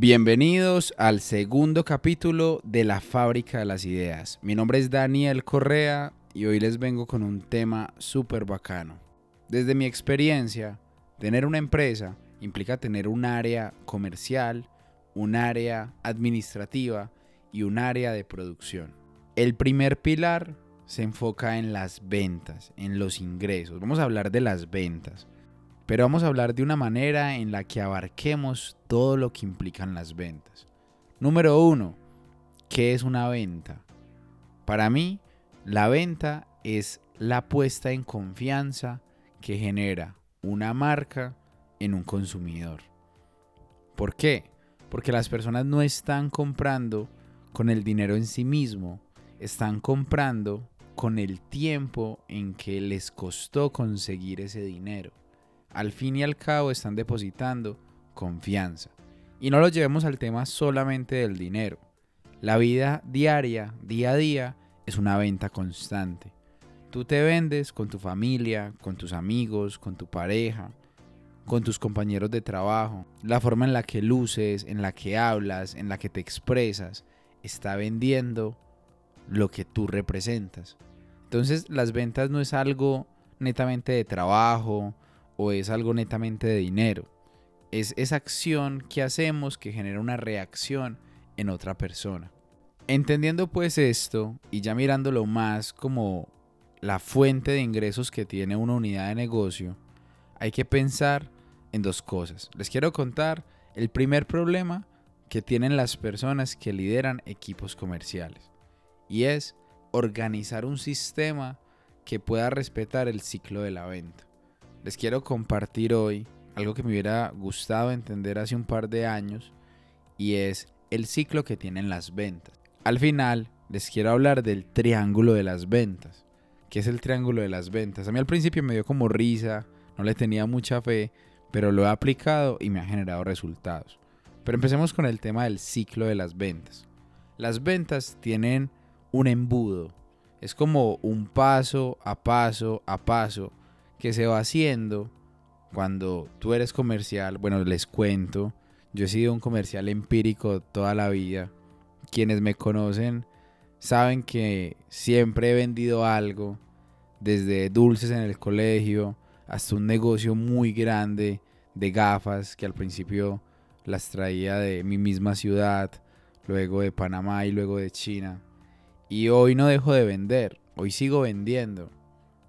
Bienvenidos al segundo capítulo de La Fábrica de las Ideas. Mi nombre es Daniel Correa y hoy les vengo con un tema súper bacano. Desde mi experiencia, tener una empresa implica tener un área comercial, un área administrativa y un área de producción. El primer pilar se enfoca en las ventas, en los ingresos. Vamos a hablar de las ventas. Pero vamos a hablar de una manera en la que abarquemos todo lo que implican las ventas. Número uno, ¿qué es una venta? Para mí, la venta es la puesta en confianza que genera una marca en un consumidor. ¿Por qué? Porque las personas no están comprando con el dinero en sí mismo, están comprando con el tiempo en que les costó conseguir ese dinero al fin y al cabo están depositando confianza. Y no lo llevemos al tema solamente del dinero. La vida diaria, día a día, es una venta constante. Tú te vendes con tu familia, con tus amigos, con tu pareja, con tus compañeros de trabajo. La forma en la que luces, en la que hablas, en la que te expresas, está vendiendo lo que tú representas. Entonces las ventas no es algo netamente de trabajo, o es algo netamente de dinero. Es esa acción que hacemos que genera una reacción en otra persona. Entendiendo pues esto y ya mirándolo más como la fuente de ingresos que tiene una unidad de negocio, hay que pensar en dos cosas. Les quiero contar el primer problema que tienen las personas que lideran equipos comerciales y es organizar un sistema que pueda respetar el ciclo de la venta les quiero compartir hoy algo que me hubiera gustado entender hace un par de años y es el ciclo que tienen las ventas. Al final les quiero hablar del triángulo de las ventas. ¿Qué es el triángulo de las ventas? A mí al principio me dio como risa, no le tenía mucha fe, pero lo he aplicado y me ha generado resultados. Pero empecemos con el tema del ciclo de las ventas. Las ventas tienen un embudo. Es como un paso a paso a paso que se va haciendo cuando tú eres comercial. Bueno, les cuento, yo he sido un comercial empírico toda la vida. Quienes me conocen saben que siempre he vendido algo, desde dulces en el colegio hasta un negocio muy grande de gafas que al principio las traía de mi misma ciudad, luego de Panamá y luego de China. Y hoy no dejo de vender, hoy sigo vendiendo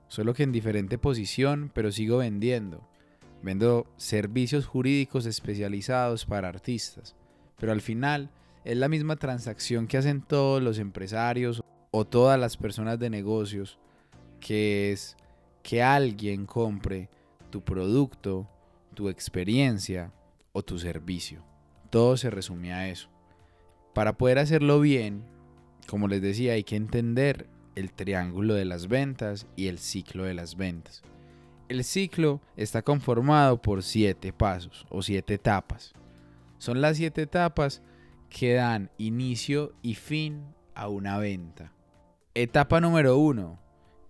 solo que en diferente posición, pero sigo vendiendo. Vendo servicios jurídicos especializados para artistas, pero al final es la misma transacción que hacen todos los empresarios o todas las personas de negocios, que es que alguien compre tu producto, tu experiencia o tu servicio. Todo se resume a eso. Para poder hacerlo bien, como les decía, hay que entender el triángulo de las ventas y el ciclo de las ventas. El ciclo está conformado por siete pasos o siete etapas. Son las siete etapas que dan inicio y fin a una venta. Etapa número uno.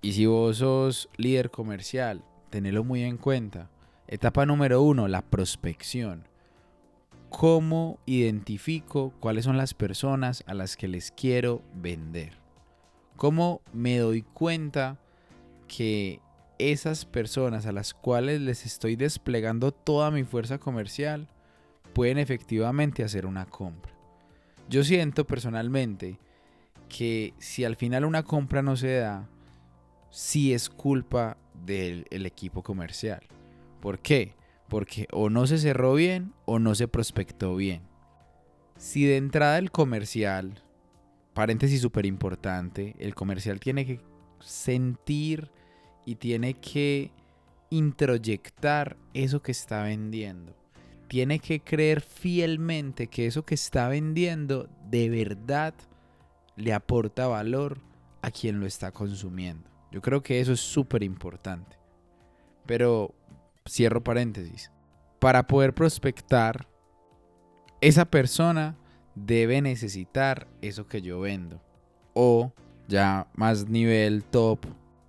Y si vos sos líder comercial, tenelo muy en cuenta. Etapa número uno, la prospección. ¿Cómo identifico cuáles son las personas a las que les quiero vender? ¿Cómo me doy cuenta que esas personas a las cuales les estoy desplegando toda mi fuerza comercial pueden efectivamente hacer una compra? Yo siento personalmente que si al final una compra no se da, sí es culpa del equipo comercial. ¿Por qué? Porque o no se cerró bien o no se prospectó bien. Si de entrada el comercial paréntesis súper importante, el comercial tiene que sentir y tiene que introyectar eso que está vendiendo. Tiene que creer fielmente que eso que está vendiendo de verdad le aporta valor a quien lo está consumiendo. Yo creo que eso es súper importante. Pero cierro paréntesis. Para poder prospectar, esa persona debe necesitar eso que yo vendo. O ya más nivel top,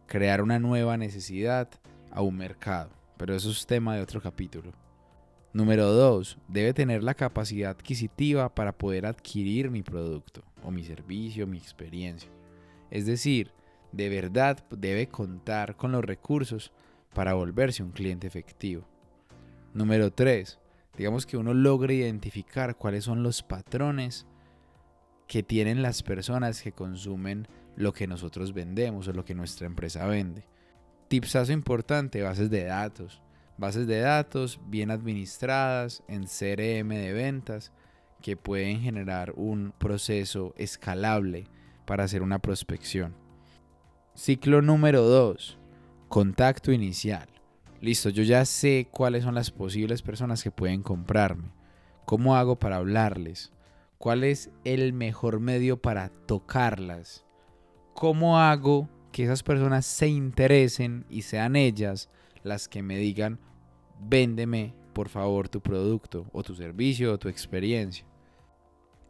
crear una nueva necesidad a un mercado. Pero eso es tema de otro capítulo. Número 2. Debe tener la capacidad adquisitiva para poder adquirir mi producto o mi servicio, mi experiencia. Es decir, de verdad debe contar con los recursos para volverse un cliente efectivo. Número 3. Digamos que uno logre identificar cuáles son los patrones que tienen las personas que consumen lo que nosotros vendemos o lo que nuestra empresa vende. Tipsazo importante, bases de datos. Bases de datos bien administradas en CRM de ventas que pueden generar un proceso escalable para hacer una prospección. Ciclo número 2. Contacto inicial. Listo, yo ya sé cuáles son las posibles personas que pueden comprarme. ¿Cómo hago para hablarles? ¿Cuál es el mejor medio para tocarlas? ¿Cómo hago que esas personas se interesen y sean ellas las que me digan, véndeme por favor tu producto o tu servicio o tu experiencia?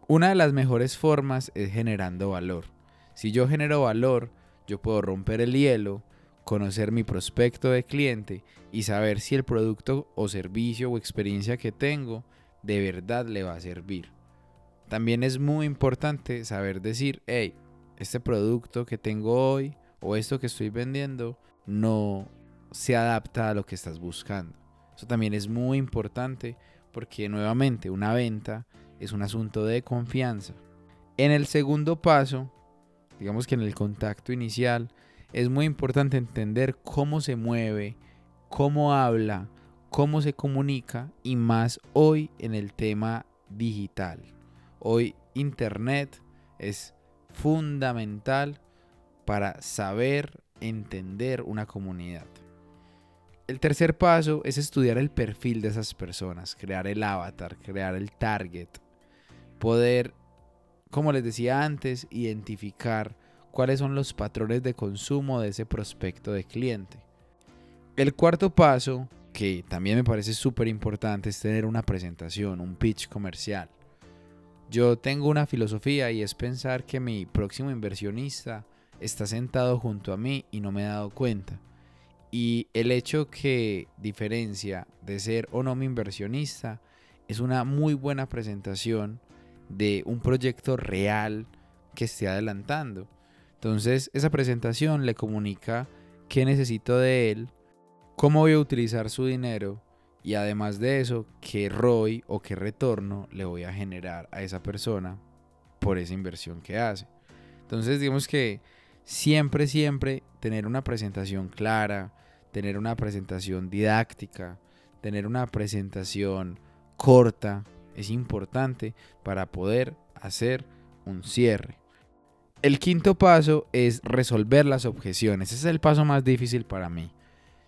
Una de las mejores formas es generando valor. Si yo genero valor, yo puedo romper el hielo, conocer mi prospecto de cliente y saber si el producto o servicio o experiencia que tengo de verdad le va a servir. También es muy importante saber decir, hey, este producto que tengo hoy o esto que estoy vendiendo no se adapta a lo que estás buscando. Eso también es muy importante porque nuevamente una venta es un asunto de confianza. En el segundo paso, digamos que en el contacto inicial, es muy importante entender cómo se mueve, cómo habla, cómo se comunica y más hoy en el tema digital. Hoy Internet es fundamental para saber entender una comunidad. El tercer paso es estudiar el perfil de esas personas, crear el avatar, crear el target, poder, como les decía antes, identificar cuáles son los patrones de consumo de ese prospecto de cliente. El cuarto paso, que también me parece súper importante, es tener una presentación, un pitch comercial. Yo tengo una filosofía y es pensar que mi próximo inversionista está sentado junto a mí y no me he dado cuenta. Y el hecho que diferencia de ser o no mi inversionista es una muy buena presentación de un proyecto real que esté adelantando. Entonces esa presentación le comunica qué necesito de él, cómo voy a utilizar su dinero y además de eso, qué ROI o qué retorno le voy a generar a esa persona por esa inversión que hace. Entonces, digamos que siempre, siempre tener una presentación clara, tener una presentación didáctica, tener una presentación corta, es importante para poder hacer un cierre. El quinto paso es resolver las objeciones. Ese es el paso más difícil para mí.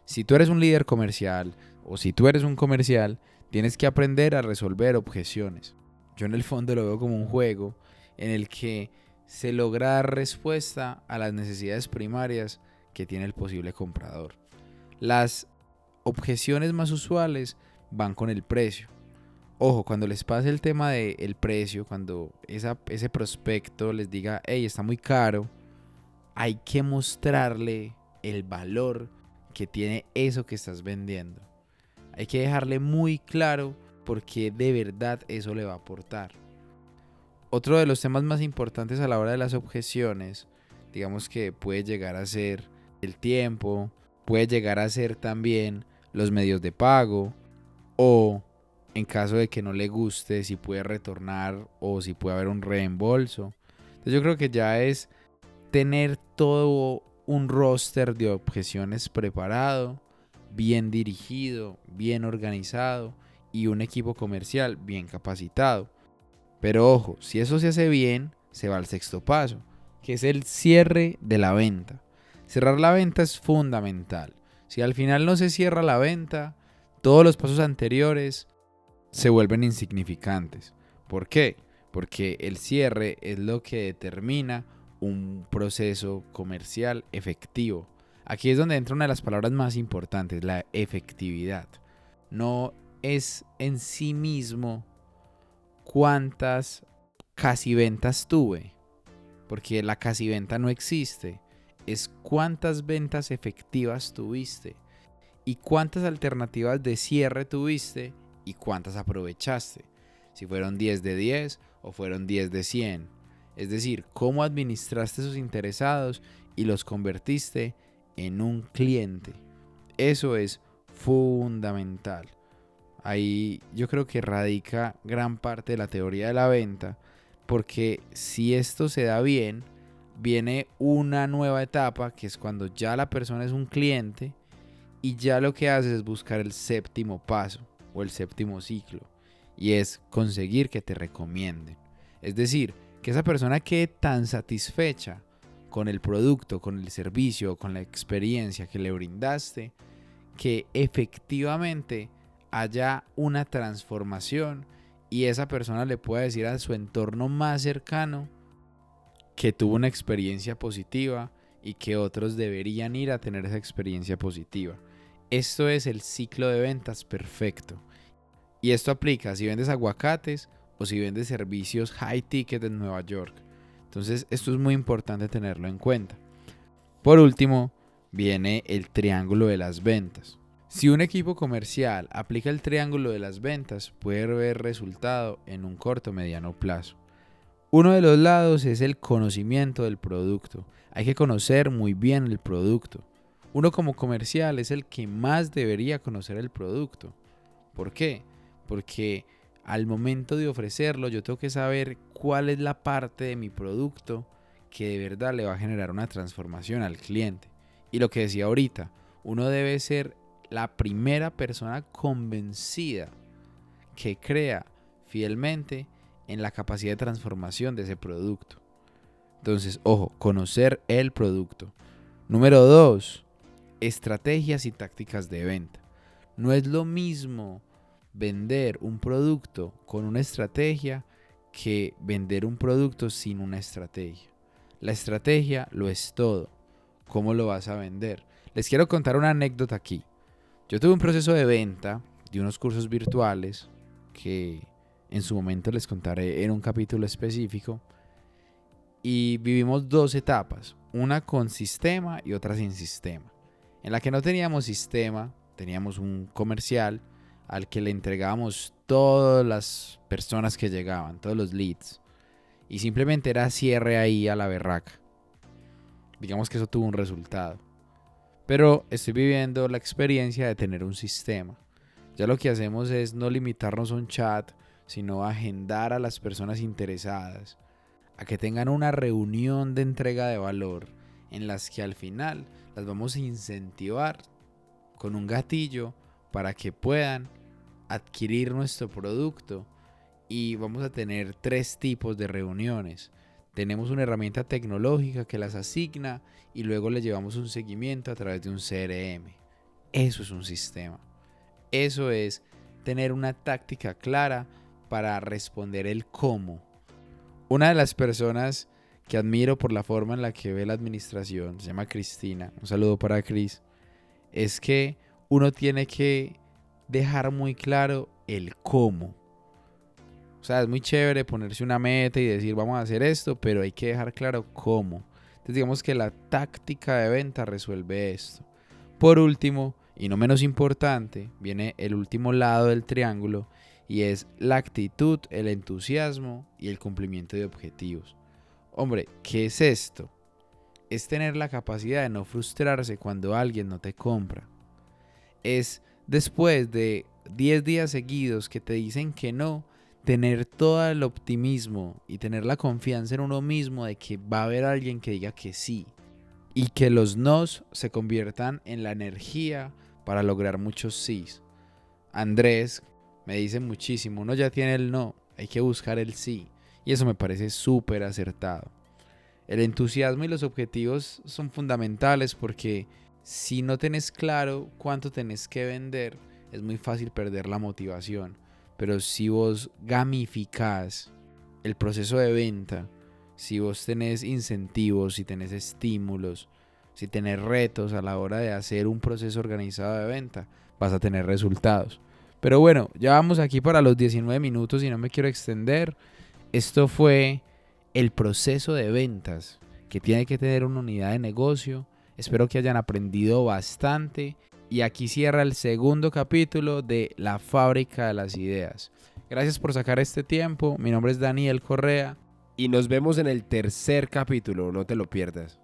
Si tú eres un líder comercial, o si tú eres un comercial, tienes que aprender a resolver objeciones. Yo en el fondo lo veo como un juego en el que se logra dar respuesta a las necesidades primarias que tiene el posible comprador. Las objeciones más usuales van con el precio. Ojo, cuando les pase el tema del precio, cuando ese prospecto les diga, hey, está muy caro, hay que mostrarle el valor que tiene eso que estás vendiendo. Hay que dejarle muy claro porque de verdad eso le va a aportar. Otro de los temas más importantes a la hora de las objeciones, digamos que puede llegar a ser el tiempo, puede llegar a ser también los medios de pago o en caso de que no le guste si puede retornar o si puede haber un reembolso. Entonces yo creo que ya es tener todo un roster de objeciones preparado bien dirigido, bien organizado y un equipo comercial bien capacitado. Pero ojo, si eso se hace bien, se va al sexto paso, que es el cierre de la venta. Cerrar la venta es fundamental. Si al final no se cierra la venta, todos los pasos anteriores se vuelven insignificantes. ¿Por qué? Porque el cierre es lo que determina un proceso comercial efectivo. Aquí es donde entra una de las palabras más importantes, la efectividad. No es en sí mismo cuántas casi ventas tuve, porque la casi venta no existe. Es cuántas ventas efectivas tuviste y cuántas alternativas de cierre tuviste y cuántas aprovechaste. Si fueron 10 de 10 o fueron 10 de 100. Es decir, cómo administraste esos interesados y los convertiste en un cliente. Eso es fundamental. Ahí yo creo que radica gran parte de la teoría de la venta, porque si esto se da bien, viene una nueva etapa, que es cuando ya la persona es un cliente y ya lo que haces es buscar el séptimo paso o el séptimo ciclo, y es conseguir que te recomienden. Es decir, que esa persona quede tan satisfecha con el producto, con el servicio, con la experiencia que le brindaste, que efectivamente haya una transformación y esa persona le pueda decir a su entorno más cercano que tuvo una experiencia positiva y que otros deberían ir a tener esa experiencia positiva. Esto es el ciclo de ventas perfecto. Y esto aplica si vendes aguacates o si vendes servicios high ticket en Nueva York. Entonces esto es muy importante tenerlo en cuenta. Por último, viene el triángulo de las ventas. Si un equipo comercial aplica el triángulo de las ventas, puede ver resultado en un corto mediano plazo. Uno de los lados es el conocimiento del producto. Hay que conocer muy bien el producto. Uno como comercial es el que más debería conocer el producto. ¿Por qué? Porque al momento de ofrecerlo yo tengo que saber cuál es la parte de mi producto que de verdad le va a generar una transformación al cliente. Y lo que decía ahorita, uno debe ser la primera persona convencida que crea fielmente en la capacidad de transformación de ese producto. Entonces, ojo, conocer el producto. Número dos, estrategias y tácticas de venta. No es lo mismo vender un producto con una estrategia que vender un producto sin una estrategia. La estrategia lo es todo. ¿Cómo lo vas a vender? Les quiero contar una anécdota aquí. Yo tuve un proceso de venta de unos cursos virtuales que en su momento les contaré en un capítulo específico. Y vivimos dos etapas, una con sistema y otra sin sistema. En la que no teníamos sistema, teníamos un comercial al que le entregábamos todas las personas que llegaban, todos los leads. Y simplemente era cierre ahí a la berraca. Digamos que eso tuvo un resultado. Pero estoy viviendo la experiencia de tener un sistema. Ya lo que hacemos es no limitarnos a un chat, sino agendar a las personas interesadas a que tengan una reunión de entrega de valor en las que al final las vamos a incentivar con un gatillo para que puedan adquirir nuestro producto y vamos a tener tres tipos de reuniones. Tenemos una herramienta tecnológica que las asigna y luego le llevamos un seguimiento a través de un CRM. Eso es un sistema. Eso es tener una táctica clara para responder el cómo. Una de las personas que admiro por la forma en la que ve la administración, se llama Cristina, un saludo para Cris, es que uno tiene que dejar muy claro el cómo. O sea, es muy chévere ponerse una meta y decir vamos a hacer esto, pero hay que dejar claro cómo. Entonces digamos que la táctica de venta resuelve esto. Por último, y no menos importante, viene el último lado del triángulo y es la actitud, el entusiasmo y el cumplimiento de objetivos. Hombre, ¿qué es esto? Es tener la capacidad de no frustrarse cuando alguien no te compra. Es después de 10 días seguidos que te dicen que no, tener todo el optimismo y tener la confianza en uno mismo de que va a haber alguien que diga que sí. Y que los nos se conviertan en la energía para lograr muchos sís. Andrés me dice muchísimo, uno ya tiene el no, hay que buscar el sí. Y eso me parece súper acertado. El entusiasmo y los objetivos son fundamentales porque si no tenés claro cuánto tenés que vender, es muy fácil perder la motivación. Pero si vos gamificás el proceso de venta, si vos tenés incentivos, si tenés estímulos, si tenés retos a la hora de hacer un proceso organizado de venta, vas a tener resultados. Pero bueno, ya vamos aquí para los 19 minutos y no me quiero extender. Esto fue el proceso de ventas que tiene que tener una unidad de negocio Espero que hayan aprendido bastante Y aquí cierra el segundo capítulo de La fábrica de las ideas. Gracias por sacar este tiempo. Mi nombre es Daniel Correa. Y nos vemos en el tercer capítulo, no te lo pierdas.